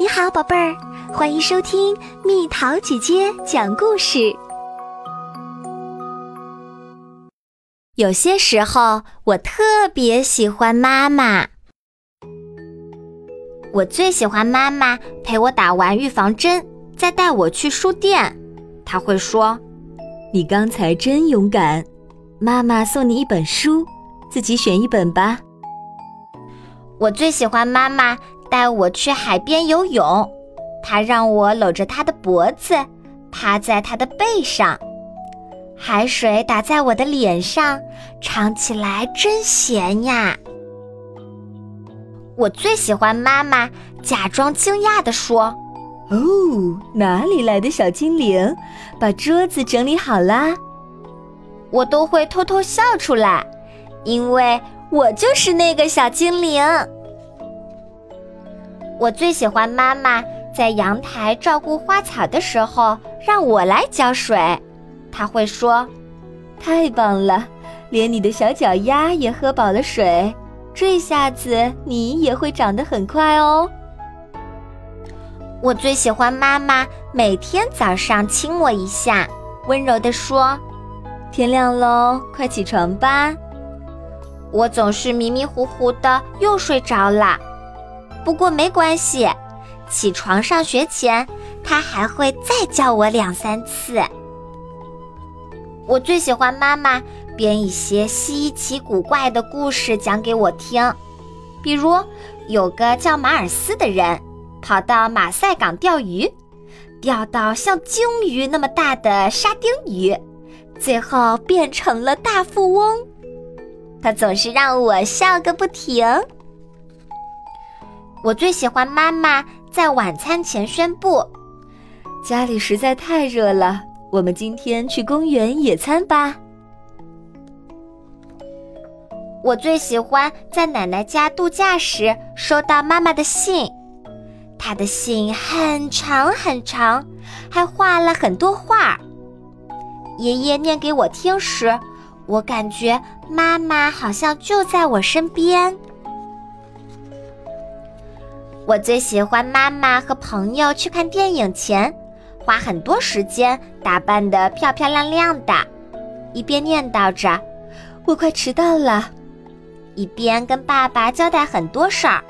你好，宝贝儿，欢迎收听蜜桃姐姐讲故事。有些时候，我特别喜欢妈妈。我最喜欢妈妈陪我打完预防针，再带我去书店。她会说：“你刚才真勇敢，妈妈送你一本书，自己选一本吧。”我最喜欢妈妈。带我去海边游泳，他让我搂着他的脖子，趴在他的背上，海水打在我的脸上，尝起来真咸呀。我最喜欢妈妈假装惊讶地说：“哦，哪里来的小精灵？把桌子整理好啦！”我都会偷偷笑出来，因为我就是那个小精灵。我最喜欢妈妈在阳台照顾花草的时候让我来浇水，她会说：“太棒了，连你的小脚丫也喝饱了水，这下子你也会长得很快哦。”我最喜欢妈妈每天早上亲我一下，温柔地说：“天亮喽，快起床吧。”我总是迷迷糊糊的又睡着了。不过没关系，起床上学前，他还会再叫我两三次。我最喜欢妈妈编一些稀奇古怪的故事讲给我听，比如有个叫马尔斯的人，跑到马赛港钓鱼，钓到像鲸鱼那么大的沙丁鱼，最后变成了大富翁。他总是让我笑个不停。我最喜欢妈妈在晚餐前宣布：“家里实在太热了，我们今天去公园野餐吧。”我最喜欢在奶奶家度假时收到妈妈的信，她的信很长很长，还画了很多画。爷爷念给我听时，我感觉妈妈好像就在我身边。我最喜欢妈妈和朋友去看电影前，花很多时间打扮得漂漂亮亮的，一边念叨着“我快迟到了”，一边跟爸爸交代很多事儿。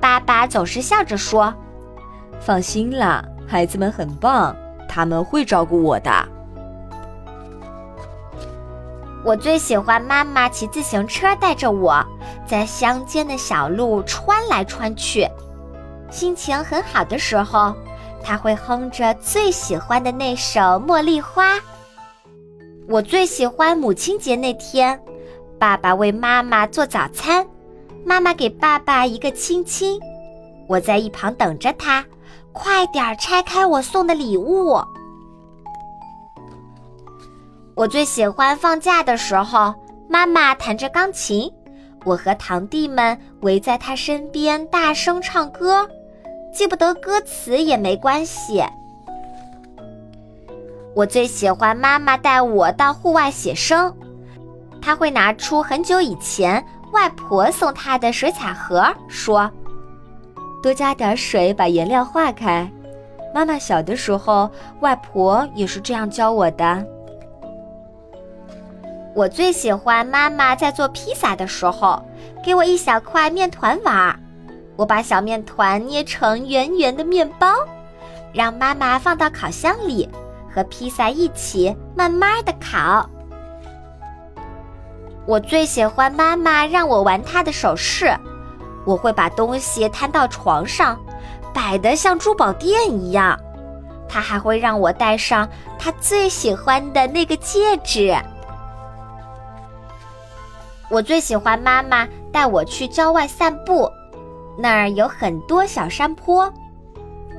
爸爸总是笑着说：“放心啦，孩子们很棒，他们会照顾我的。”我最喜欢妈妈骑自行车带着我在乡间的小路穿来穿去。心情很好的时候，他会哼着最喜欢的那首《茉莉花》。我最喜欢母亲节那天，爸爸为妈妈做早餐，妈妈给爸爸一个亲亲，我在一旁等着他，快点拆开我送的礼物。我最喜欢放假的时候，妈妈弹着钢琴，我和堂弟们围在他身边大声唱歌。记不得歌词也没关系。我最喜欢妈妈带我到户外写生，她会拿出很久以前外婆送她的水彩盒，说：“多加点水，把颜料化开。”妈妈小的时候，外婆也是这样教我的。我最喜欢妈妈在做披萨的时候，给我一小块面团玩。我把小面团捏成圆圆的面包，让妈妈放到烤箱里，和披萨一起慢慢的烤。我最喜欢妈妈让我玩她的首饰，我会把东西摊到床上，摆得像珠宝店一样。她还会让我戴上她最喜欢的那个戒指。我最喜欢妈妈带我去郊外散步。那儿有很多小山坡。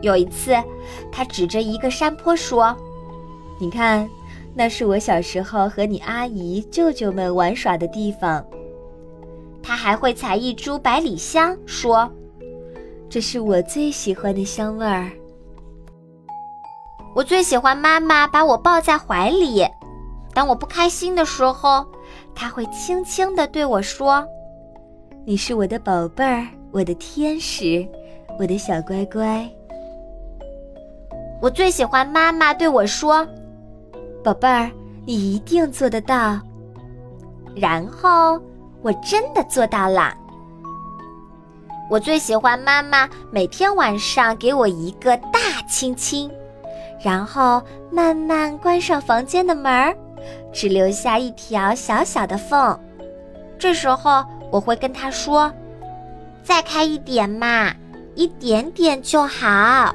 有一次，她指着一个山坡说：“你看，那是我小时候和你阿姨、舅舅们玩耍的地方。”他还会采一株百里香，说：“这是我最喜欢的香味儿。”我最喜欢妈妈把我抱在怀里。当我不开心的时候，他会轻轻地对我说：“你是我的宝贝儿。”我的天使，我的小乖乖。我最喜欢妈妈对我说：“宝贝儿，你一定做得到。”然后我真的做到了。我最喜欢妈妈每天晚上给我一个大亲亲，然后慢慢关上房间的门儿，只留下一条小小的缝。这时候我会跟他说：“再开一点嘛，一点点就好。”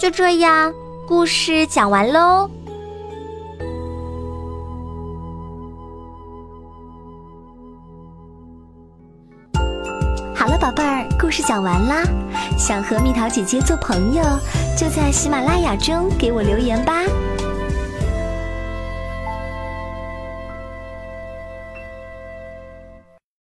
就这样，故事讲完喽。好了，宝贝儿，故事讲完啦。想和蜜桃姐姐做朋友，就在喜马拉雅中给我留言吧。